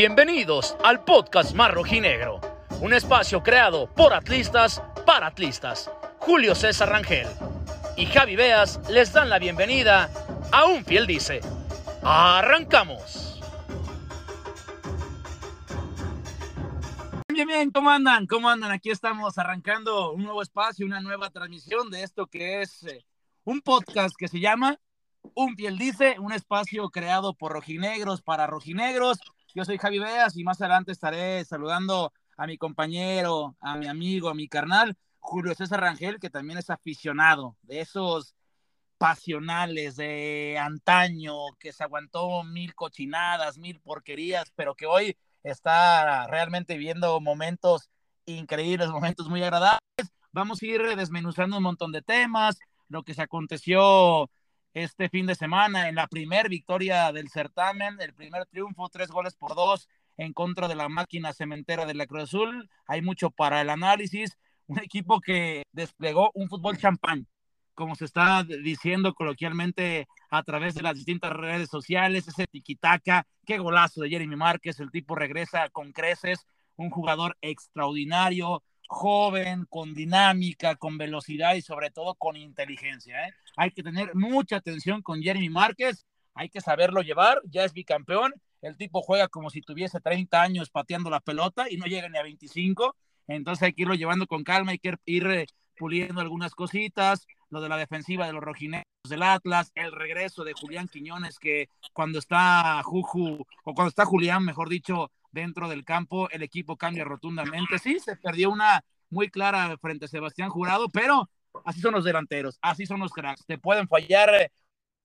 Bienvenidos al podcast Mar Rojinegro, un espacio creado por atlistas para atlistas. Julio César Rangel y Javi Beas les dan la bienvenida a Un Fiel Dice. ¡Arrancamos! Bien, bien, ¿cómo andan? ¿Cómo andan? Aquí estamos arrancando un nuevo espacio, una nueva transmisión de esto que es eh, un podcast que se llama Un Fiel Dice, un espacio creado por rojinegros para rojinegros. Yo soy Javi Beas y más adelante estaré saludando a mi compañero, a mi amigo, a mi carnal, Julio César Rangel, que también es aficionado de esos pasionales de antaño, que se aguantó mil cochinadas, mil porquerías, pero que hoy está realmente viendo momentos increíbles, momentos muy agradables. Vamos a ir desmenuzando un montón de temas, lo que se aconteció este fin de semana en la primer victoria del certamen, el primer triunfo, tres goles por dos en contra de la máquina cementera de la Cruz Azul. Hay mucho para el análisis. Un equipo que desplegó un fútbol champán, como se está diciendo coloquialmente a través de las distintas redes sociales, ese tiquitaca, qué golazo de Jeremy Márquez, el tipo regresa con creces, un jugador extraordinario, joven, con dinámica, con velocidad y sobre todo con inteligencia. ¿eh? Hay que tener mucha atención con Jeremy Márquez, hay que saberlo llevar, ya es bicampeón, el tipo juega como si tuviese 30 años pateando la pelota y no llega ni a 25, entonces hay que irlo llevando con calma, hay que ir eh, puliendo algunas cositas, lo de la defensiva de los rojinegros del Atlas, el regreso de Julián Quiñones, que cuando está Juju, o cuando está Julián, mejor dicho, dentro del campo, el equipo cambia rotundamente. Sí, se perdió una muy clara frente a Sebastián Jurado, pero así son los delanteros, así son los cracks. Te pueden fallar eh,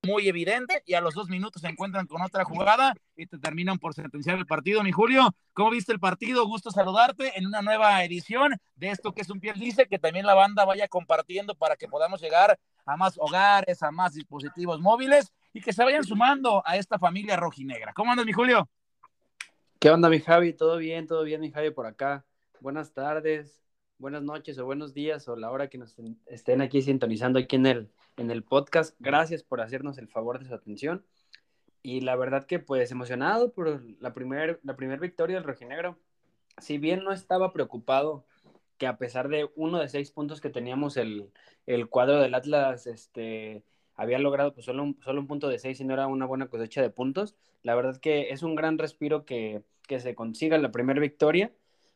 muy evidente y a los dos minutos se encuentran con otra jugada y te terminan por sentenciar el partido. Mi Julio, ¿cómo viste el partido? Gusto saludarte en una nueva edición de esto que es un piel dice, que también la banda vaya compartiendo para que podamos llegar a más hogares, a más dispositivos móviles y que se vayan sumando a esta familia rojinegra. ¿Cómo andas, mi Julio? ¿Qué onda, mi Javi? ¿Todo bien? ¿Todo bien, mi Javi, por acá? Buenas tardes, buenas noches o buenos días o la hora que nos estén aquí sintonizando aquí en el, en el podcast. Gracias por hacernos el favor de su atención. Y la verdad que pues emocionado por la primera la primer victoria del Rojinegro. Si bien no estaba preocupado que a pesar de uno de seis puntos que teníamos el, el cuadro del Atlas este, había logrado pues solo un, solo un punto de seis y no era una buena cosecha de puntos. La verdad que es un gran respiro que, que se consiga la primera victoria,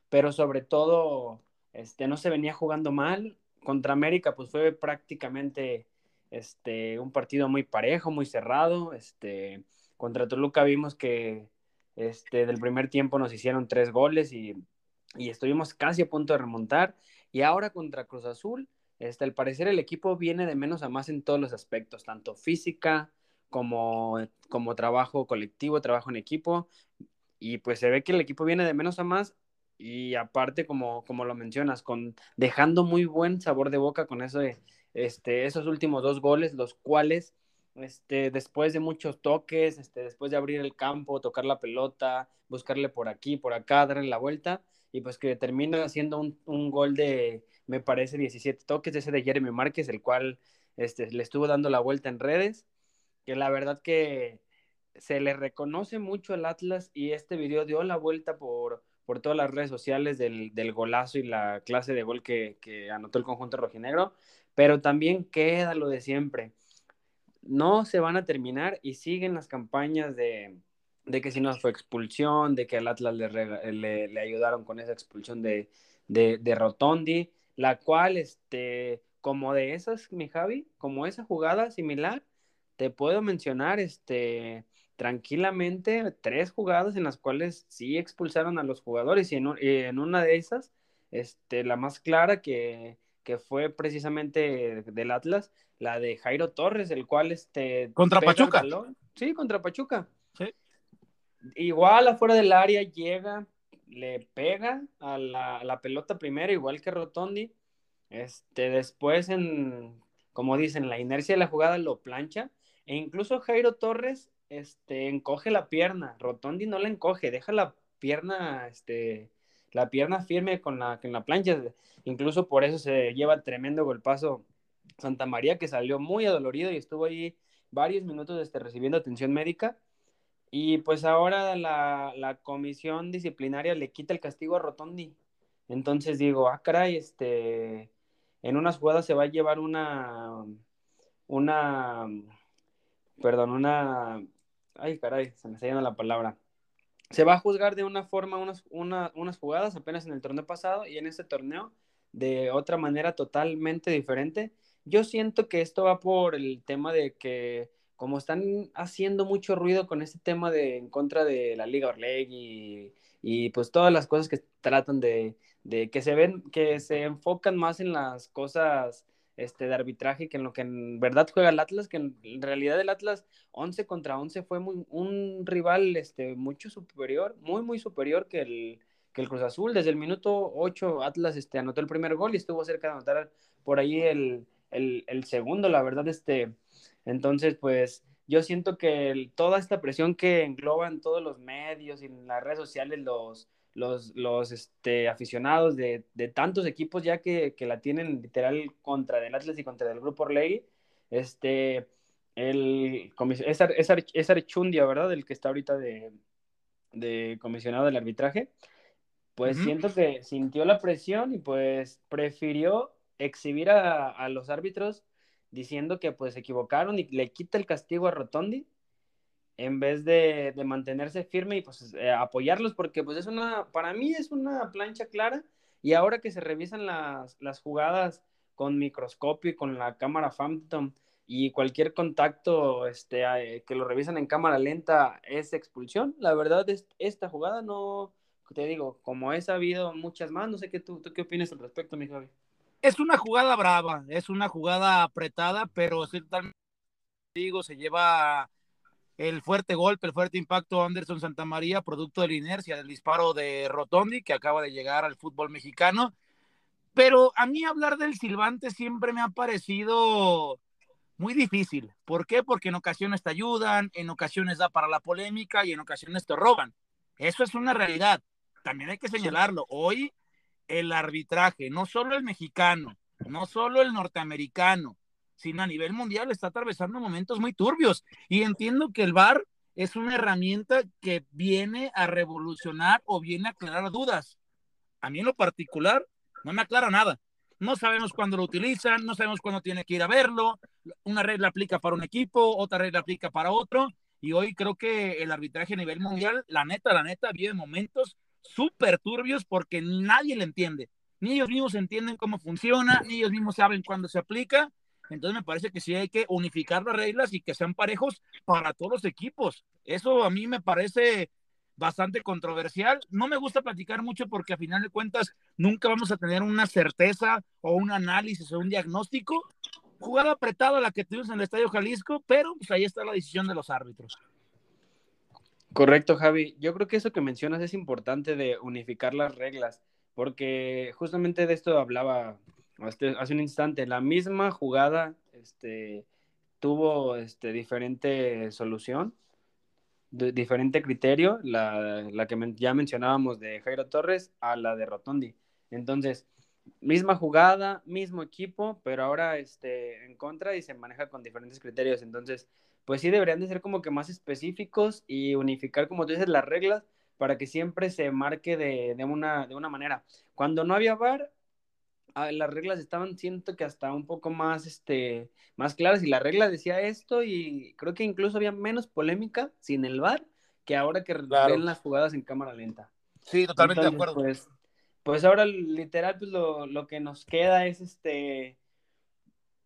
pero sobre todo este, no se venía jugando mal. Contra América pues fue prácticamente este, un partido muy parejo, muy cerrado. Este, contra Toluca vimos que este, del primer tiempo nos hicieron tres goles y, y estuvimos casi a punto de remontar. Y ahora contra Cruz Azul, este, al parecer el equipo viene de menos a más en todos los aspectos, tanto física como, como trabajo colectivo, trabajo en equipo. Y pues se ve que el equipo viene de menos a más y aparte, como, como lo mencionas, con, dejando muy buen sabor de boca con eso de, este, esos últimos dos goles, los cuales este, después de muchos toques, este, después de abrir el campo, tocar la pelota, buscarle por aquí, por acá, darle la vuelta, y pues que termina haciendo un, un gol de, me parece, 17 toques, ese de Jeremy Márquez, el cual este, le estuvo dando la vuelta en redes, que la verdad que se le reconoce mucho al Atlas y este video dio la vuelta por, por todas las redes sociales del, del golazo y la clase de gol que, que anotó el conjunto rojinegro, pero también queda lo de siempre. No se van a terminar y siguen las campañas de, de que si no fue expulsión, de que al Atlas le, le, ayudaron con esa expulsión de, de, de, Rotondi, la cual, este, como de esas, mi Javi, como esa jugada similar, te puedo mencionar, este, tranquilamente tres jugadas en las cuales sí expulsaron a los jugadores y en, en una de esas, este, la más clara que, que fue precisamente del Atlas, la de Jairo Torres, el cual este contra Pachuca. Sí, contra Pachuca. Sí. Igual afuera del área llega, le pega a la, a la, pelota primero, igual que Rotondi. Este, después en, como dicen, la inercia de la jugada lo plancha. E incluso Jairo Torres este, encoge la pierna. Rotondi no la encoge, deja la pierna, este, la pierna firme con la, con la plancha. Incluso por eso se lleva tremendo golpazo Santa María, que salió muy adolorido y estuvo ahí varios minutos este, recibiendo atención médica. Y pues ahora la, la, comisión disciplinaria le quita el castigo a Rotondi. Entonces digo, ah, caray, este, en unas jugadas se va a llevar una, una, perdón, una, ay, caray, se me está yendo la palabra. Se va a juzgar de una forma unas, unas jugadas apenas en el torneo pasado y en este torneo de otra manera totalmente diferente. Yo siento que esto va por el tema de que como están haciendo mucho ruido con este tema de en contra de la Liga Orlegui y, y pues todas las cosas que tratan de, de, que se ven, que se enfocan más en las cosas este, de arbitraje que en lo que en verdad juega el Atlas, que en realidad el Atlas 11 contra 11 fue muy, un rival este, mucho superior, muy, muy superior que el, que el Cruz Azul. Desde el minuto 8 Atlas este, anotó el primer gol y estuvo cerca de anotar por ahí el, el, el segundo, la verdad, este entonces, pues yo siento que toda esta presión que engloban todos los medios y en las redes sociales, los, los, los este, aficionados de, de, tantos equipos ya que, que, la tienen literal contra del Atlas y contra del Grupo Orlegui, este, el, es, es, Archundia, ¿verdad? El que está ahorita de, de comisionado del arbitraje, pues siento que sintió la presión y pues prefirió exhibir a, a los árbitros diciendo que pues se equivocaron y le quita el castigo a Rotondi en vez de, mantenerse firme y pues eh, apoyarlos porque pues es una, para mí es una plancha clara y ahora que se revisan las, las jugadas con microscopio y con la cámara Phantom y cualquier contacto este, eh, que lo revisan en cámara lenta es expulsión, la verdad es esta jugada no, te digo, como he sabido muchas más, no sé qué tú, tú qué opinas al respecto, mi Javi. Es una jugada brava, es una jugada apretada, pero ciertamente digo, se lleva el fuerte golpe, el fuerte impacto Anderson Santamaría, producto de la inercia del disparo de Rotondi, que acaba de llegar al fútbol mexicano. Pero a mí hablar del silbante siempre me ha parecido muy difícil. ¿Por qué? Porque en ocasiones te ayudan, en ocasiones da para la polémica y en ocasiones te roban. Eso es una realidad. También hay que señalarlo. Hoy el arbitraje, no solo el mexicano, no solo el norteamericano, sino a nivel mundial está atravesando momentos muy turbios. Y entiendo que el VAR es una herramienta que viene a revolucionar o viene a aclarar dudas. A mí en lo particular no me aclara nada. No sabemos cuándo lo utilizan, no sabemos cuándo tiene que ir a verlo. Una regla aplica para un equipo, otra regla aplica para otro. Y hoy creo que el arbitraje a nivel mundial, la neta, la neta, vive momentos súper turbios porque nadie le entiende. Ni ellos mismos entienden cómo funciona, ni ellos mismos saben cuándo se aplica. Entonces me parece que sí hay que unificar las reglas y que sean parejos para todos los equipos. Eso a mí me parece bastante controversial. No me gusta platicar mucho porque a final de cuentas nunca vamos a tener una certeza o un análisis o un diagnóstico. Jugada apretada la que tuvimos en el Estadio Jalisco, pero pues ahí está la decisión de los árbitros. Correcto, Javi. Yo creo que eso que mencionas es importante de unificar las reglas, porque justamente de esto hablaba hace un instante. La misma jugada este, tuvo este, diferente solución, diferente criterio, la, la que ya mencionábamos de Jairo Torres a la de Rotondi. Entonces, misma jugada, mismo equipo, pero ahora este, en contra y se maneja con diferentes criterios. Entonces, pues sí deberían de ser como que más específicos y unificar, como tú dices, las reglas para que siempre se marque de, una, de una manera. Cuando no había VAR, las reglas estaban, siento que hasta un poco más, este, más claras y la regla decía esto y creo que incluso había menos polémica sin el VAR que ahora que ven las jugadas en cámara lenta. Sí, totalmente de acuerdo. Pues, pues ahora literal, pues lo, lo que nos queda es este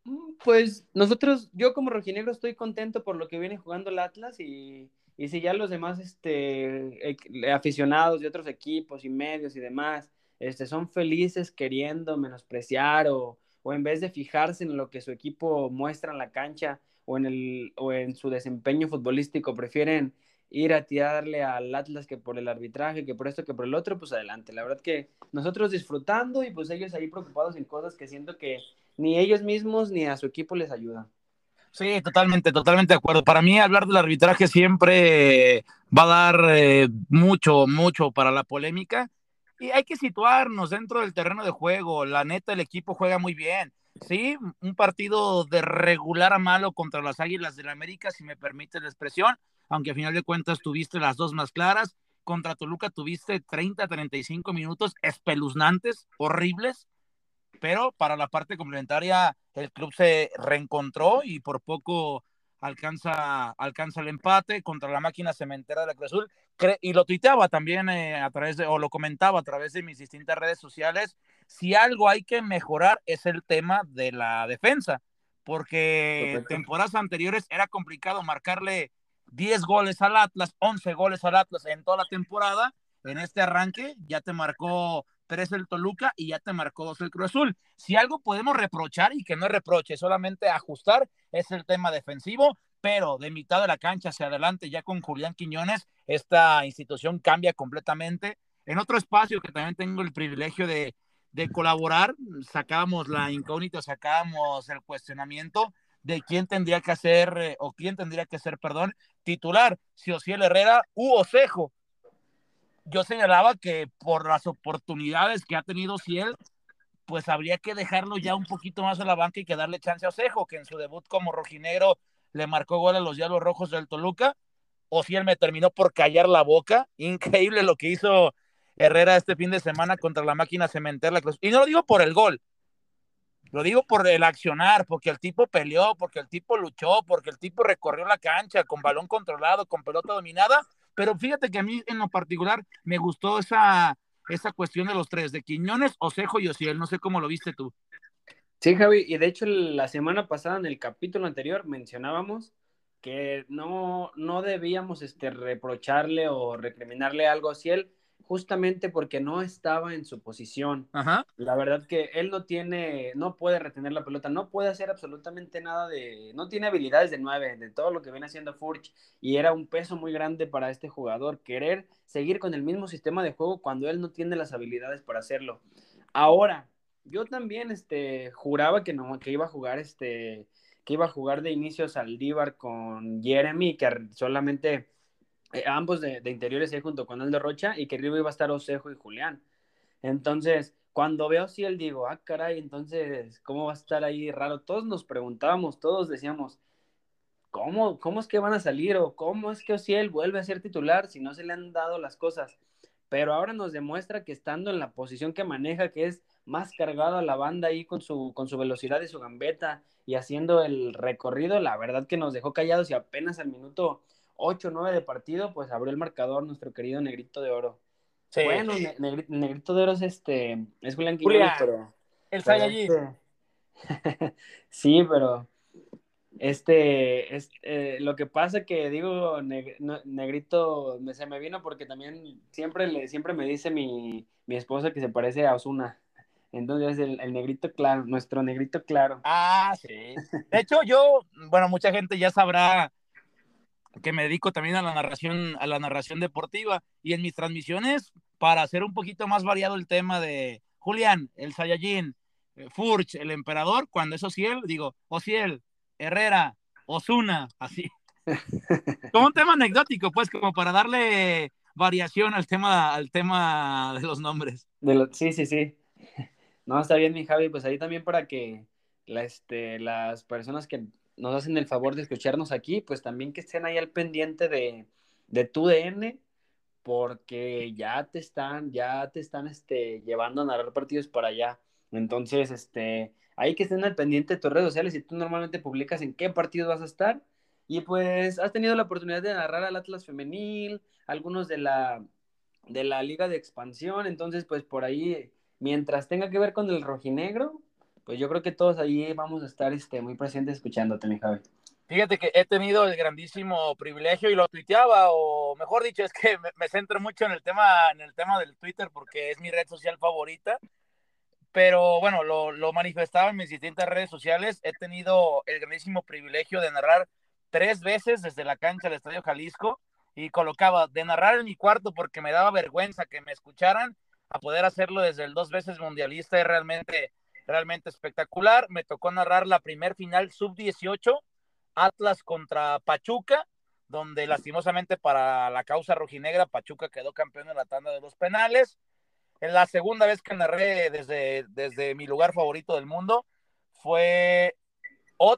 Mm, pues nosotros, yo como rojinegro estoy contento por lo que viene jugando el Atlas y, y si ya los demás este, aficionados de otros equipos y medios y demás este, son felices queriendo menospreciar o, o en vez de fijarse en lo que su equipo muestra en la cancha o en, el, o en su desempeño futbolístico, prefieren ir a tirarle al Atlas que por el arbitraje, que por esto, que por el otro, pues adelante. La verdad que nosotros disfrutando y pues ellos ahí preocupados en cosas que siento que ni ellos mismos ni a su equipo les ayuda. Sí, totalmente, totalmente de acuerdo. Para mí hablar del arbitraje siempre va a dar eh, mucho, mucho para la polémica y hay que situarnos dentro del terreno de juego. La neta, el equipo juega muy bien. Sí, un partido de regular a malo contra las Águilas del la América, si me permite la expresión, aunque a final de cuentas tuviste las dos más claras. Contra Toluca tuviste 30, 35 minutos espeluznantes, horribles, pero para la parte complementaria el club se reencontró y por poco alcanza, alcanza el empate contra la máquina cementera de la Cruz Azul. Y lo tuiteaba también eh, a través de, o lo comentaba a través de mis distintas redes sociales. Si algo hay que mejorar es el tema de la defensa, porque temporadas anteriores era complicado marcarle 10 goles al Atlas, 11 goles al Atlas en toda la temporada. En este arranque ya te marcó tres el Toluca y ya te marcó dos el Cruz Azul. Si algo podemos reprochar y que no es reproche, solamente ajustar, es el tema defensivo, pero de mitad de la cancha hacia adelante, ya con Julián Quiñones, esta institución cambia completamente. En otro espacio que también tengo el privilegio de, de colaborar, sacábamos la incógnita, sacábamos el cuestionamiento de quién tendría que hacer, eh, o quién tendría que ser, perdón, titular, si Ociel Herrera u Osejo yo señalaba que por las oportunidades que ha tenido Ciel, pues habría que dejarlo ya un poquito más a la banca y que darle chance a Osejo, que en su debut como rojinegro le marcó gol a los Diablos Rojos del Toluca. O si él me terminó por callar la boca. Increíble lo que hizo Herrera este fin de semana contra la máquina cementera. Y no lo digo por el gol, lo digo por el accionar, porque el tipo peleó, porque el tipo luchó, porque el tipo recorrió la cancha con balón controlado, con pelota dominada pero fíjate que a mí en lo particular me gustó esa, esa cuestión de los tres, de Quiñones, Osejo y Osiel. No sé cómo lo viste tú. Sí, Javi, y de hecho la semana pasada en el capítulo anterior mencionábamos que no, no debíamos este, reprocharle o recriminarle algo a Ociel justamente porque no estaba en su posición. La verdad que él no tiene, no puede retener la pelota, no puede hacer absolutamente nada de, no tiene habilidades de nueve, de todo lo que viene haciendo Furch, y era un peso muy grande para este jugador, querer seguir con el mismo sistema de juego cuando él no tiene las habilidades para hacerlo. Ahora, yo también este, juraba que, no, que iba a jugar este, que iba a jugar de inicio Saldívar con Jeremy, que solamente eh, ambos de, interiores ahí junto con Aldo Rocha y que arriba iba a estar Osejo y Julián. Entonces, cuando veo si él digo, ah, caray, entonces, ¿cómo va a estar ahí raro? Todos nos preguntábamos, todos decíamos, ¿cómo, cómo es que van a salir o cómo es que Ociel vuelve a ser titular si no se le han dado las cosas? Pero ahora nos demuestra que estando en la posición que maneja, que es más cargado a la banda ahí con su, con su velocidad y su gambeta y haciendo el recorrido, la verdad que nos dejó callados y apenas al minuto 8 9 de partido, pues abrió el marcador nuestro querido Negrito de Oro. Bueno, Negrito de Oro es este, es Julián Quiñones, pero... El Saiyajin. Este, sí, pero este, es, eh, lo que pasa que digo Negrito me, se me vino porque también siempre, le, siempre me dice mi, mi esposa que se parece a Osuna. Entonces, el, el, negrito claro, nuestro negrito claro. Ah, sí. De hecho, yo, bueno, mucha gente ya sabrá que me dedico también a la narración, a la narración deportiva y en mis transmisiones, para hacer un poquito más variado el tema de Julián, el Saiyajin, eh, Furch, el emperador, cuando es Ociel, digo, Ociel, Herrera, Osuna, así. como un tema anecdótico, pues, como para darle variación al tema, al tema de los nombres. De sí, sí, sí. No, está bien, mi Javi, pues ahí también para que la, este, las personas que nos hacen el favor de escucharnos aquí, pues también que estén ahí al pendiente de, de tu DN, porque ya te están, ya te están este, llevando a narrar partidos para allá. Entonces, este, hay que estén al pendiente de tus redes sociales y tú normalmente publicas en qué partidos vas a estar. Y pues has tenido la oportunidad de narrar al Atlas Femenil, algunos de la, de la Liga de Expansión. Entonces, pues por ahí, mientras tenga que ver con el rojinegro, pues yo creo que todos ahí vamos a estar este, muy presentes escuchándote, mi Javi. Fíjate que he tenido el grandísimo privilegio y lo tuiteaba, o mejor dicho, es que me, centro mucho en el, tema, en el tema del Twitter porque es mi red social favorita. Pero bueno, lo, lo manifestaba en mis distintas redes sociales. He tenido el grandísimo privilegio de narrar tres veces desde la cancha del Estadio Jalisco y colocaba de narrar en mi cuarto porque me daba vergüenza que me escucharan a poder hacerlo desde el dos veces mundialista es realmente realmente espectacular. Me tocó narrar la primer final sub-18, Atlas contra Pachuca, donde lastimosamente para la causa rojinegra, Pachuca quedó campeón en la tanda de los penales. En la segunda vez que narré desde, desde mi lugar favorito del mundo fue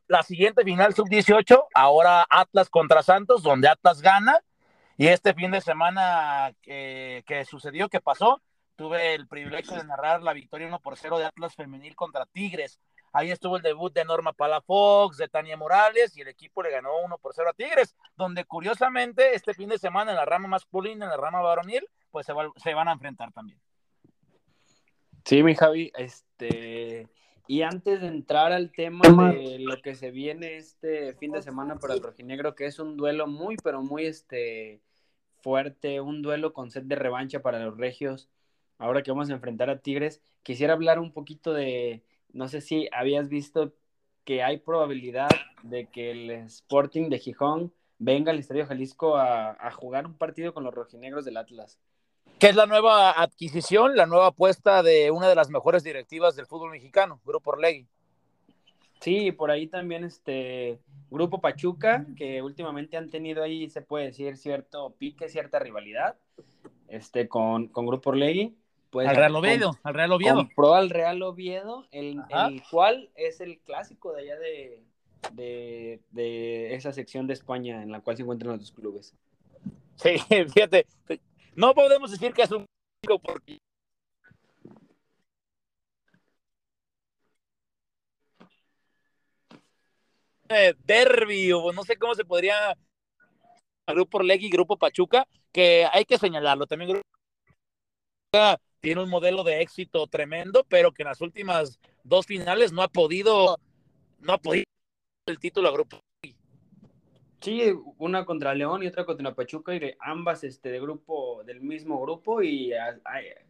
la siguiente final sub-18, ahora Atlas contra Santos, donde Atlas gana. Y este fin de semana que, que, sucedió, que pasó, tuve el privilegio de narrar la victoria 1 por 0 de Atlas Femenil contra Tigres. Ahí estuvo el debut de Norma Palafox, de Tania Morales, y el equipo le ganó 1 por 0 a Tigres, donde curiosamente este fin de semana en la rama masculina, en la rama varonil, pues se, se van a enfrentar también. Sí, mi Javi, este, y antes de entrar al tema de lo que se viene este fin de semana para el rojinegro, que es un duelo muy, pero muy este, fuerte, un duelo con sed de revancha para los regios, ahora que vamos a enfrentar a Tigres, quisiera hablar un poquito de no sé si habías visto que hay probabilidad de que el Sporting de Gijón venga al Estadio Jalisco a, jugar un partido con los rojinegros del Atlas. ¿Qué es la nueva adquisición, la nueva apuesta de una de las mejores directivas del fútbol mexicano, Grupo Orlegui. Sí, por ahí también este Grupo Pachuca, que últimamente han tenido ahí, se puede decir, cierto pique, cierta rivalidad este, con, con Grupo Orlegui. Pues, al Real Oviedo, al Real Oviedo. Compró al Real Oviedo, el, cual es el clásico de allá de, de, esa sección de España en la cual se encuentran los dos clubes. Sí, fíjate, no podemos decir que es un porque derby o no sé cómo se podría grupo Legui, grupo Pachuca, que hay que señalarlo también grupo tiene un modelo de éxito tremendo, pero que en las últimas dos finales no ha podido, no ha podido el título a grupo. Sí, una contra León y otra contra Pachuca, y ambas este, de grupo, del mismo grupo, y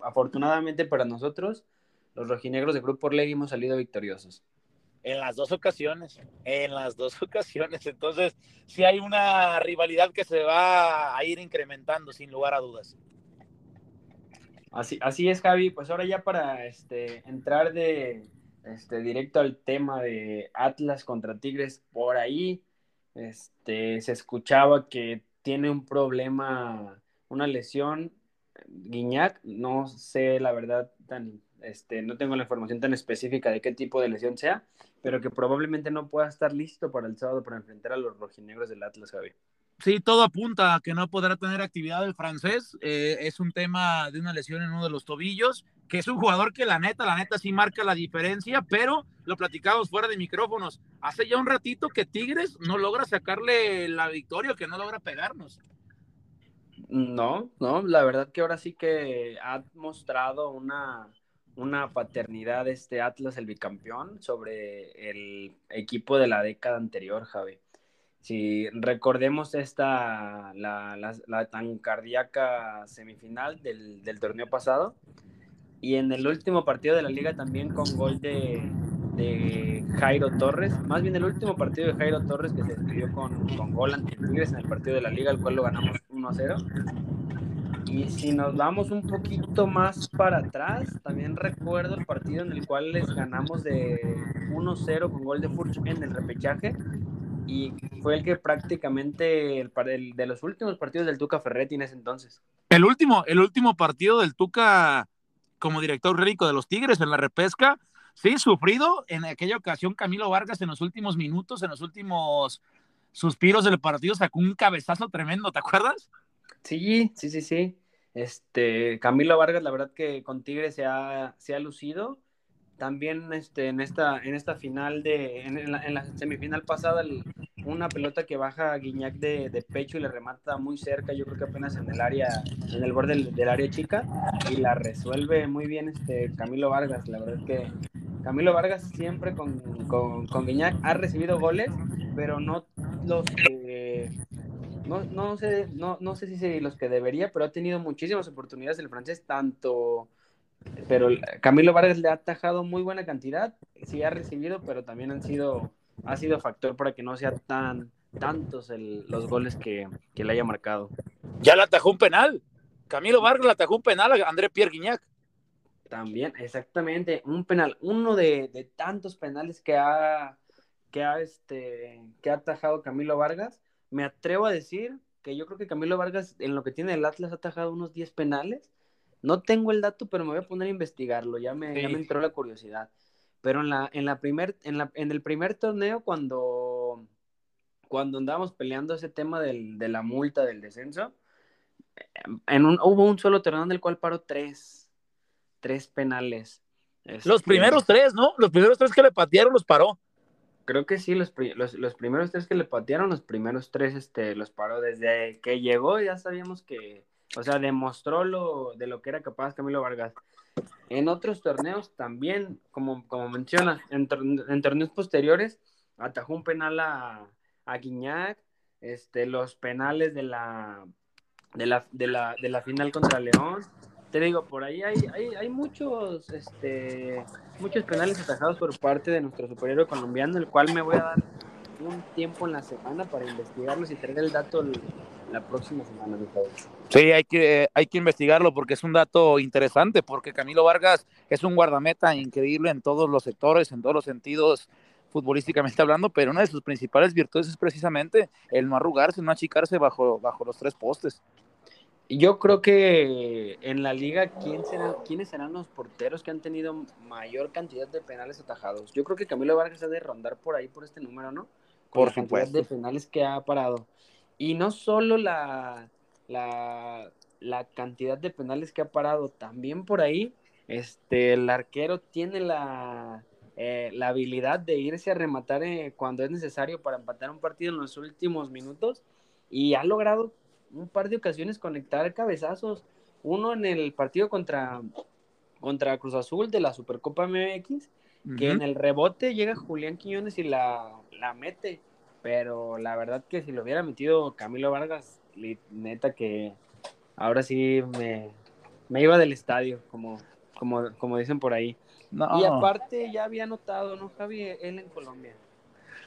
afortunadamente para nosotros, los rojinegros de Grupo Orlegui hemos salido victoriosos. En las dos ocasiones, en las dos ocasiones. Entonces, sí hay una rivalidad que se va a ir incrementando, sin lugar a dudas. Así, así es, Javi. Pues ahora ya para este, entrar de este, directo al tema de Atlas contra Tigres, por ahí este, se escuchaba que tiene un problema, una lesión, Guiñac, no sé la verdad tan, este, no tengo la información tan específica de qué tipo de lesión sea, pero que probablemente no pueda estar listo para el sábado para enfrentar a los rojinegros del Atlas, Javi. Sí, todo apunta a que no podrá tener actividad el francés. Eh, es un tema de una lesión en uno de los tobillos, que es un jugador que la neta, la neta sí marca la diferencia, pero lo platicamos fuera de micrófonos. Hace ya un ratito que Tigres no logra sacarle la victoria, que no logra pegarnos. No, no, la verdad que ahora sí que ha mostrado una, una paternidad este Atlas, el bicampeón, sobre el equipo de la década anterior, Javi. Si recordemos esta, la, la, tan cardíaca semifinal del, del, torneo pasado, y en el último partido de la liga también con gol de, de Jairo Torres, más bien el último partido de Jairo Torres que se despidió con, con gol ante Tigres en el partido de la liga, el cual lo ganamos 1-0. Y si nos vamos un poquito más para atrás, también recuerdo el partido en el cual les ganamos de 1-0 con gol de Furch en el repechaje y fue el que prácticamente el, de los últimos partidos del Tuca Ferretti en ese entonces. El último, el último partido del Tuca como director rico de los Tigres en la repesca, sí, sufrido en aquella ocasión Camilo Vargas en los últimos minutos, en los últimos suspiros del partido sacó un cabezazo tremendo, ¿te acuerdas? Sí, sí, sí, sí. Este, Camilo Vargas, la verdad que con Tigres se ha, se ha lucido también este, en, esta, en esta final de, en, la, semifinal pasada, una pelota que baja Guiñac de, pecho y le remata muy cerca, yo creo que apenas en el área, en el borde del, área chica, y la resuelve muy bien este Camilo Vargas. La verdad es que Camilo Vargas siempre con, con, Guiñac ha recibido goles, pero no los que no, no, sé, no, no sé si los que debería, pero ha tenido muchísimas oportunidades el francés, tanto pero Camilo Vargas le ha atajado muy buena cantidad, sí ha recibido, pero también han sido, ha sido factor para que no sea tan tantos los goles que, le haya marcado. Ya le atajó un penal. Camilo Vargas le atajó un penal a André Pierre Guignac. También, exactamente, un penal, uno de, tantos penales que ha, que ha, este, que ha atajado Camilo Vargas. Me atrevo a decir que yo creo que Camilo Vargas, en lo que tiene el Atlas, ha atajado unos 10 penales no tengo el dato, pero me voy a poner a investigarlo, ya me, entró la curiosidad. pero en la, en la primer, en la, en el primer torneo, cuando, cuando andábamos peleando ese tema del, de la multa del descenso, en un, hubo un solo torneo en el cual paró tres, tres penales. Los este, primeros tres, ¿no? Los primeros tres que le patearon los paró. Creo que sí, los, los, los, primeros tres que le patearon, los primeros tres este, los paró. Desde que llegó ya sabíamos que, o sea, demostró lo, de lo que era capaz Camilo Vargas. En otros torneos también, como, como mencionas, en, torneos posteriores, atajó un penal a, a Guiñac, este, los penales de la, de la, de la, de la final contra León. Te digo, por ahí hay, hay, hay muchos, este, muchos penales atajados por parte de nuestro superhéroe colombiano, el cual me voy a dar un tiempo en la semana para investigarlos y traer el dato la próxima semana, mi Sí, hay que, hay que investigarlo porque es un dato interesante, porque Camilo Vargas es un guardameta increíble en todos los sectores, en todos los sentidos, futbolísticamente hablando, pero una de sus principales virtudes es precisamente el no arrugarse, no achicarse bajo, bajo los tres postes. Yo creo que en la liga, ¿quién será, ¿quiénes serán los porteros que han tenido mayor cantidad de penales atajados? Yo creo que Camilo Vargas ha de rondar por ahí, por este número, ¿no? por la cantidad de penales que ha parado. Y no solo la, la, la, cantidad de penales que ha parado, también por ahí este, el arquero tiene la, eh, la habilidad de irse a rematar eh, cuando es necesario para empatar un partido en los últimos minutos y ha logrado un par de ocasiones conectar cabezazos. Uno en el partido contra, contra Cruz Azul de la Supercopa MX, que en el rebote llega Julián Quiñones y la, la mete pero la verdad que si lo hubiera metido Camilo Vargas, neta que ahora sí me, iba del estadio, como, como, como dicen por ahí. Y aparte ya había notado, ¿no, Javi? Él en Colombia.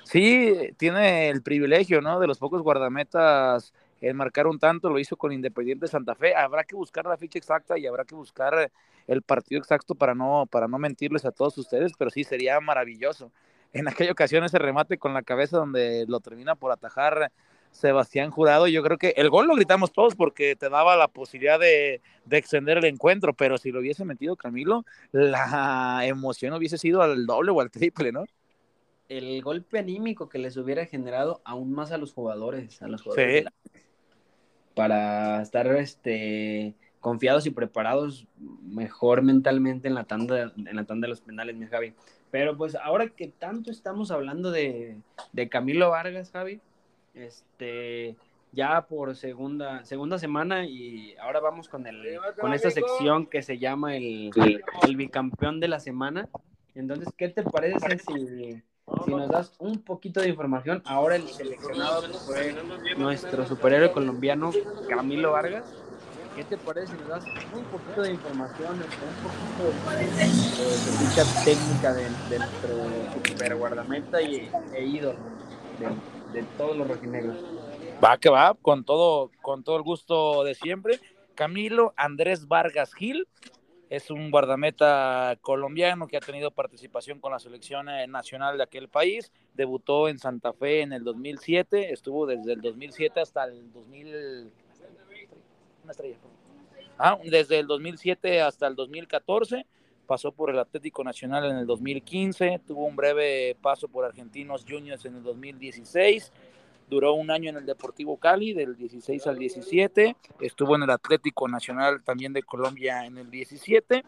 Sí, tiene el privilegio, ¿no? De los pocos guardametas en marcar un tanto, lo hizo con Independiente Santa Fe. Habrá que buscar la ficha exacta y habrá que buscar el partido exacto para no, para no mentirles a todos ustedes, pero sí sería maravilloso en aquella ocasión ese remate con la cabeza donde lo termina por atajar Sebastián Jurado, yo creo que el gol lo gritamos todos porque te daba la posibilidad de, extender el encuentro, pero si lo hubiese metido Camilo, la emoción hubiese sido al doble o al triple, ¿no? El golpe anímico que les hubiera generado aún más a los jugadores, a los jugadores para estar este, confiados y preparados mejor mentalmente en la tanda, en la tanda de los penales, mi Javi. Pero pues ahora que tanto estamos hablando de, Camilo Vargas, Javi, este, ya por segunda, segunda semana y ahora vamos con, el, con esta sección que se llama el, el bicampeón de la semana. Entonces, ¿qué te parece si, si nos das un poquito de información? Ahora el seleccionado fue nuestro superhéroe colombiano Camilo Vargas ¿Qué te parece si nos das un poquito de información, un poquito de, ficha técnica de, nuestro super guardameta y, e ídolo de, todos los rojinegros? Va que va, con todo, con todo el gusto de siempre. Camilo Andrés Vargas Gil es un guardameta colombiano que ha tenido participación con la selección eh, nacional de aquel país. Debutó en Santa Fe en el 2007, estuvo desde el 2007 hasta el 2000 estrella. Ah, desde el 2007 hasta el 2014 pasó por el Atlético Nacional en el 2015, tuvo un breve paso por Argentinos Juniors en el 2016, duró un año en el Deportivo Cali del 16 al 17, estuvo en el Atlético Nacional también de Colombia en el 17,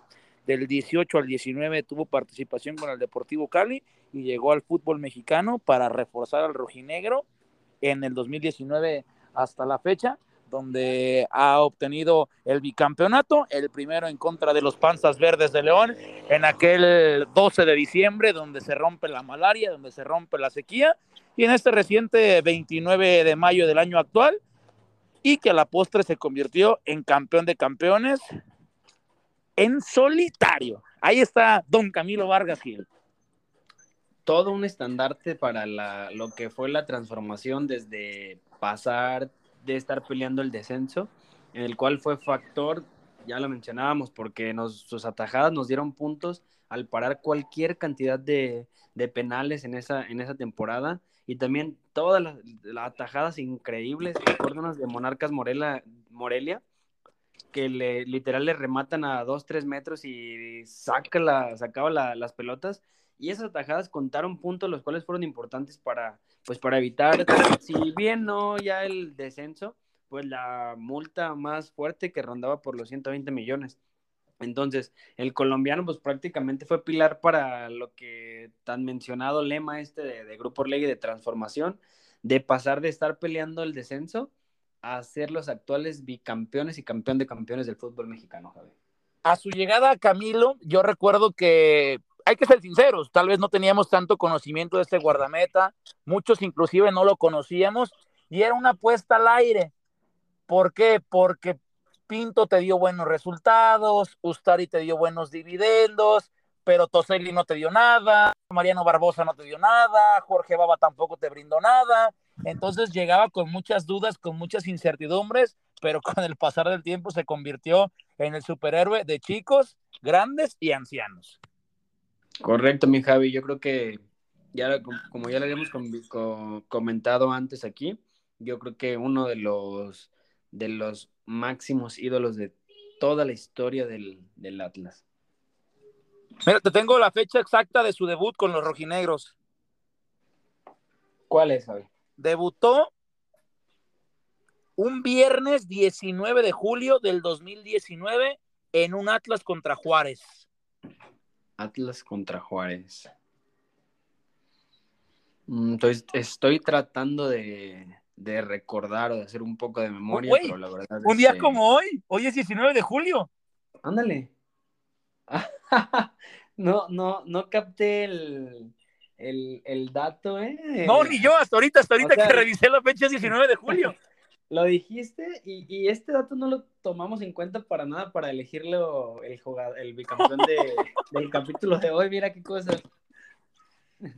del 18 al 19 tuvo participación con el Deportivo Cali y llegó al fútbol mexicano para reforzar al rojinegro en el 2019 hasta la fecha donde ha obtenido el bicampeonato, el primero en contra de los Panzas Verdes de León, en aquel 12 de diciembre, donde se rompe la malaria, donde se rompe la sequía, y en este reciente 29 de mayo del año actual, y que a la postre se convirtió en campeón de campeones en solitario. Ahí está don Camilo Vargas Gil. Todo un estandarte para lo que fue la transformación desde pasar de estar peleando el descenso, en el cual fue factor, ya lo mencionábamos, porque sus atajadas nos dieron puntos al parar cualquier cantidad de, penales en esa, en esa temporada. Y también todas las, atajadas increíbles, de Monarcas Morela, Morelia, que le, literal le rematan a 2, 3 metros y saca la, sacaba las pelotas. Y esas atajadas contaron puntos los cuales fueron importantes para, pues para evitar, si bien no ya el descenso, pues la multa más fuerte que rondaba por los 120 millones. Entonces, el colombiano pues prácticamente fue pilar para lo que tan mencionado lema este de, Grupo Orlegui de transformación, de pasar de estar peleando el descenso a ser los actuales bicampeones y campeón de campeones del fútbol mexicano, Javier. A su llegada a Camilo, yo recuerdo que hay que ser sinceros, tal vez no teníamos tanto conocimiento de este guardameta, muchos inclusive no lo conocíamos y era una apuesta al aire. ¿Por qué? Porque Pinto te dio buenos resultados, Ustari te dio buenos dividendos, pero Toselli no te dio nada, Mariano Barbosa no te dio nada, Jorge Baba tampoco te brindó nada. Entonces llegaba con muchas dudas, con muchas incertidumbres, pero con el pasar del tiempo se convirtió en el superhéroe de chicos, grandes y ancianos. Correcto, mi Javi. Yo creo que ya como ya lo habíamos comentado antes aquí, yo creo que uno de los de los máximos ídolos de toda la historia del, Atlas. Mira, te tengo la fecha exacta de su debut con los rojinegros. ¿Cuál es, Javi? Debutó un viernes 19 de julio del 2019 en un Atlas contra Juárez. Atlas contra Juárez. Entonces, mm, estoy tratando de, de recordar o de hacer un poco de memoria, pero la verdad Un día como hoy, hoy es 19 de julio. Ándale. no, no, no capté el, el, dato, ¿eh? No, ni yo, hasta ahorita, hasta ahorita que revisé la fecha es 19 de julio. Lo dijiste y, y, este dato no lo tomamos en cuenta para nada para elegirlo el, jugador, el bicampeón de, del capítulo de hoy. Mira qué cosa.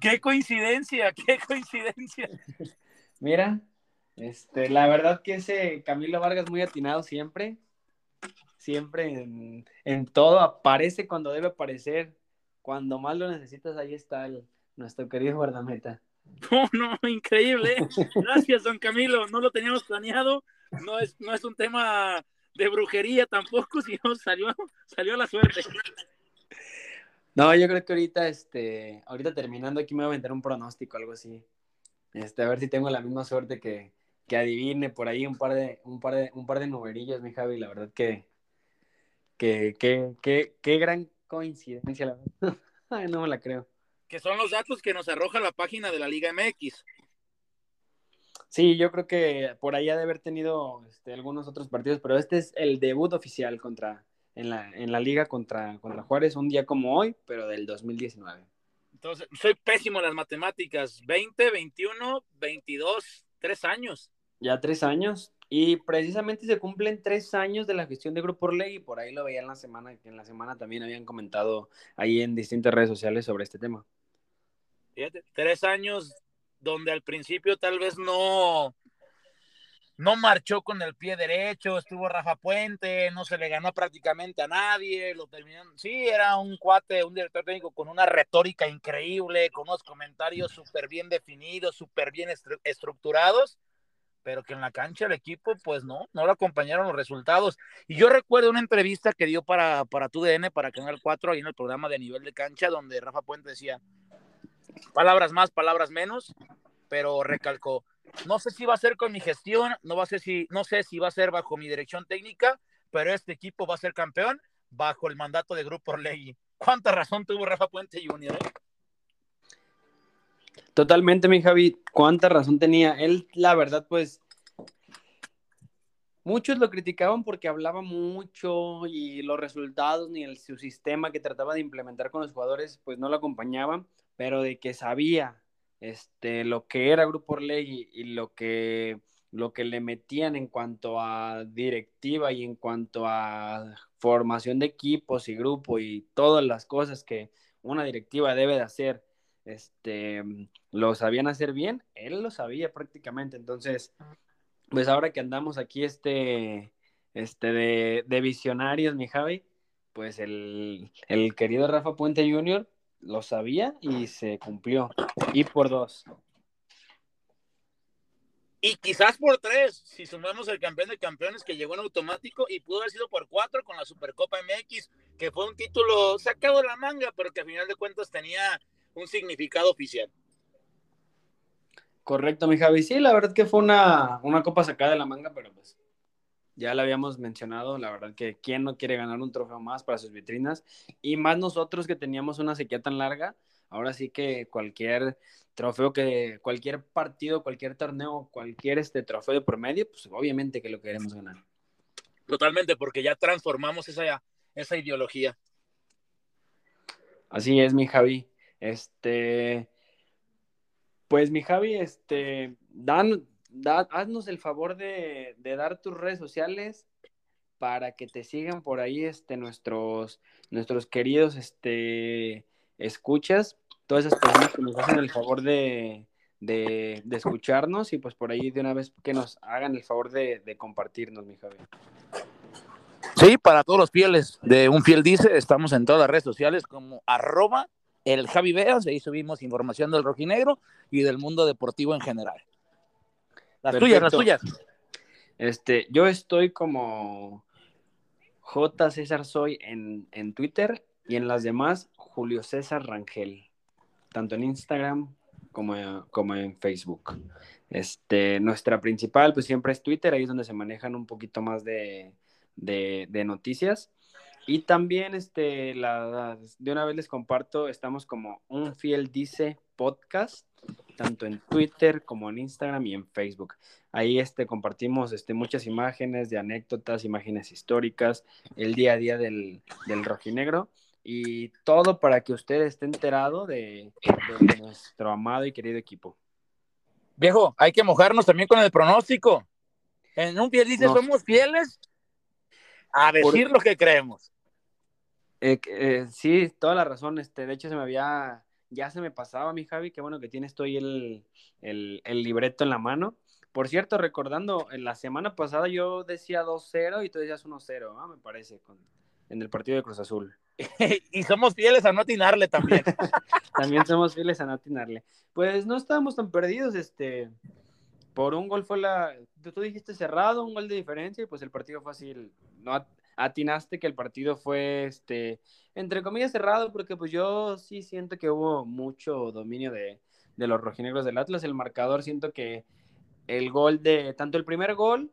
Qué coincidencia, qué coincidencia. Mira, este, la verdad que ese Camilo Vargas muy atinado siempre, siempre en, todo, aparece cuando debe aparecer, cuando más lo necesitas, ahí está el, nuestro querido guardameta. No, no, increíble. Gracias, don Camilo. No lo teníamos planeado. No es, no es un tema de brujería tampoco, sino salió, salió la suerte. No, yo creo que ahorita, este, ahorita terminando aquí me voy a meter un pronóstico, algo así. Este, a ver si tengo la misma suerte que, que adivine por ahí un par de, un par de, un par de numerillos, mi Javi, la verdad que, que, que, que, gran coincidencia, la verdad. no me la creo. Que son los datos que nos arroja la página de la Liga MX. Sí, yo creo que por ahí ha de haber tenido este, algunos otros partidos, pero este es el debut oficial contra, en la, en la liga contra, contra Juárez, un día como hoy, pero del 2019. Entonces, soy pésimo en las matemáticas. 20, 21, 22, tres años ya tres años. Y precisamente se cumplen tres años de la gestión de Grupo Orleg y por ahí lo veía en la semana, que en la semana también habían comentado ahí en distintas redes sociales sobre este tema. Fíjate, tres años donde al principio tal vez no, no marchó con el pie derecho, estuvo Rafa Puente, no se le ganó prácticamente a nadie, lo terminaron. Sí, era un cuate, un director técnico con una retórica increíble, con unos comentarios súper bien definidos, súper bien estructurados pero que en la cancha el equipo, pues no, no lo acompañaron los resultados. Y yo recuerdo una entrevista que dio para, para TUDN, para Canal 4, ahí en el programa de nivel de cancha, donde Rafa Puente decía, palabras más, palabras menos, pero recalcó, no sé si va a ser con mi gestión, no, va a ser si, no sé si va a ser bajo mi dirección técnica, pero este equipo va a ser campeón bajo el mandato de Grupo Orlegui. ¿Cuánta razón tuvo Rafa Puente Junior? Eh? Totalmente, mi Javi, cuánta razón tenía. Él, la verdad, pues, muchos lo criticaban porque hablaba mucho y los resultados ni el, su sistema que trataba de implementar con los jugadores, pues no lo acompañaban, pero de que sabía este, lo que era Grupo Orlegui y, lo que lo que le metían en cuanto a directiva y en cuanto a formación de equipos y grupo y todas las cosas que una directiva debe de hacer este, lo sabían hacer bien, él lo sabía prácticamente, entonces, pues ahora que andamos aquí este, este de, visionarios, mi Javi, pues el, el querido Rafa Puente Jr. lo sabía y se cumplió, y por dos. Y quizás por tres, si sumamos el campeón de campeones que llegó en automático y pudo haber sido por cuatro con la Supercopa MX, que fue un título sacado de la manga, pero que a final de cuentas tenía un significado oficial. Correcto, mi Javi. Sí, la verdad que fue una, una copa sacada de la manga, pero pues ya la habíamos mencionado, la verdad que quién no quiere ganar un trofeo más para sus vitrinas y más nosotros que teníamos una sequía tan larga, ahora sí que cualquier trofeo que cualquier partido, cualquier torneo, cualquier este trofeo de promedio, pues obviamente que lo queremos ganar. Totalmente, porque ya transformamos esa, esa ideología. Así es, mi Javi. Este, pues mi Javi, este, dan, haznos el favor de, dar tus redes sociales para que te sigan por ahí este, nuestros, nuestros queridos este, escuchas, todas esas personas que nos hacen el favor de, escucharnos y pues por ahí de una vez que nos hagan el favor de, compartirnos, mi Javi. Sí, para todos los fieles de Un Fiel Dice, estamos en todas las redes sociales como arroba el Javi ahí subimos información del rojinegro y del mundo deportivo en general. Las tuyas, las tuyas. Este, yo estoy como J. César Soy en, en Twitter y en las demás Julio César Rangel, tanto en Instagram como, como en Facebook. Este, nuestra principal, pues siempre es Twitter, ahí es donde se manejan un poquito más de, de, de noticias. Y también, este, la, de una vez les comparto, estamos como un fiel dice podcast, tanto en Twitter como en Instagram y en Facebook. Ahí este, compartimos este, muchas imágenes de anécdotas, imágenes históricas, el día a día del, del rojinegro y todo para que usted esté enterado de, nuestro amado y querido equipo. Viejo, hay que mojarnos también con el pronóstico. En un fiel dice, somos fieles a decir lo que creemos. Eh, eh, sí, toda la razón. Este, de hecho, se me había, ya se me pasaba, mi Javi, qué bueno que tienes tú el, el, libreto en la mano. Por cierto, recordando, en la semana pasada yo decía 2-0 y tú decías 1-0, ¿ah? me parece, con, en el partido de Cruz Azul. y somos fieles a no atinarle también. también somos fieles a no atinarle. Pues no estábamos tan perdidos, este, por un gol fue la, tú dijiste cerrado, un gol de diferencia y pues el partido fue así, no, atinaste que el partido fue, este, entre comillas, cerrado, porque pues yo sí siento que hubo mucho dominio de, los rojinegros del Atlas. El marcador, siento que el gol de, tanto el primer gol,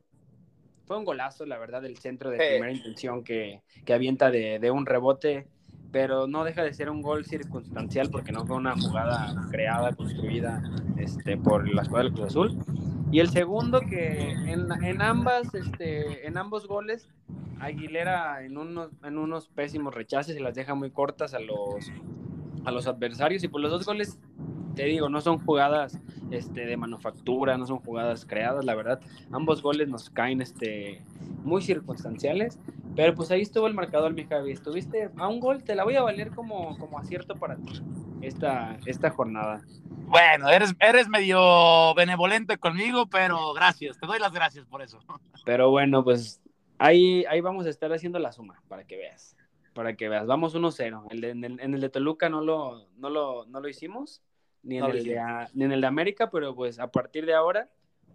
fue un golazo, la verdad, del centro de primera intención que, que avienta de, de, un rebote, pero no deja de ser un gol circunstancial porque no fue una jugada creada, construida este, por la escuadra del Cruz Azul. Y el segundo que en, en, ambas, este, en ambos goles Aguilera en unos, en unos pésimos rechaces y las deja muy cortas a los, a los adversarios. Y por los dos goles, te digo, no son jugadas este, de manufactura, no son jugadas creadas, la verdad. Ambos goles nos caen este, muy circunstanciales. Pero pues ahí estuvo el marcador, mi Javi. Estuviste a un gol, te la voy a valer como, como acierto para ti esta, esta jornada. Bueno, eres, eres medio benevolente conmigo, pero gracias, te doy las gracias por eso. Pero bueno, pues Ahí, ahí vamos a estar haciendo la suma para que veas. Para que veas. Vamos 1-0. En, el de Toluca no lo, no lo, no lo hicimos, ni en, el de, ni en el de América, pero pues a partir de ahora,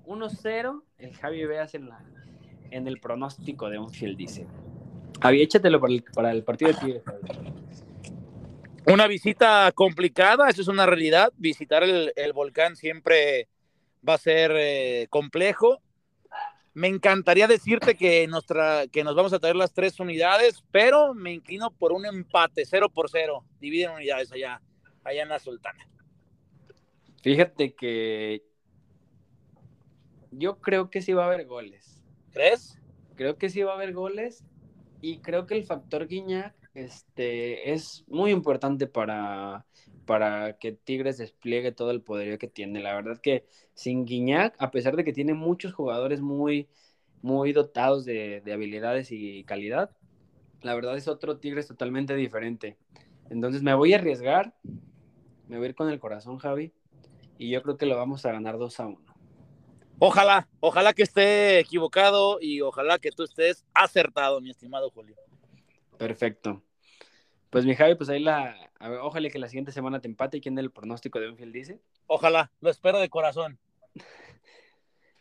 1-0, el Javi Veas en, la, en el pronóstico de un fiel dice. Javi, échatelo para el, para el partido de Tigres. Una visita complicada, eso es una realidad. Visitar el, volcán siempre va a ser eh, complejo. Me encantaría decirte que, que nos vamos a traer las tres unidades, pero me inclino por un empate, cero por cero. Dividen unidades allá, allá en la Sultana. Fíjate que yo creo que sí va a haber goles. ¿Crees? Creo que sí va a haber goles y creo que el factor Guiñac este, es muy importante para, para que Tigres despliegue todo el poderío que tiene. La verdad que sin Guiñac, a pesar de que tiene muchos jugadores muy, muy dotados de, habilidades y calidad, la verdad es otro Tigres totalmente diferente. Entonces me voy a arriesgar, me voy a ir con el corazón, Javi, y yo creo que lo vamos a ganar 2 a 1. Ojalá, ojalá que esté equivocado y ojalá que tú estés acertado, mi estimado Julio. Perfecto. Pues mi Javi, pues ahí la, ojalá que la siguiente semana te empate. ¿Quién el pronóstico de Unfield dice? Ojalá, lo espero de corazón.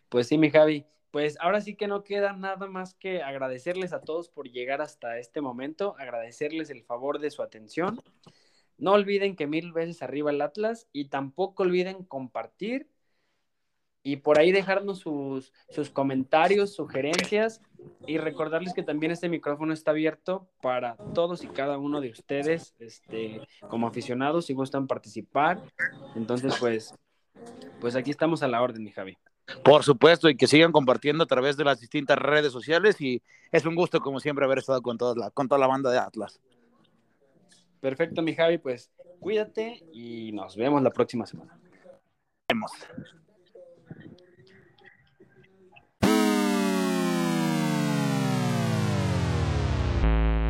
Pues sí, mi Javi. Pues ahora sí que no queda nada más que agradecerles a todos por llegar hasta este momento, agradecerles el favor de su atención, No olviden que mil veces arriba el Atlas y tampoco olviden compartir y por ahí dejarnos sus, sus comentarios, sugerencias y recordarles que también este micrófono está abierto para todos y cada uno de ustedes, este, como aficionados, si gustan participar. Entonces, pues, pues aquí estamos a la orden, mi Javi. Por supuesto, y que sigan compartiendo a través de las distintas redes sociales y es un gusto, como siempre, haber estado con toda la, con toda la banda de Atlas. Perfecto, mi Javi, pues cuídate y nos vemos la próxima semana. Vemos. you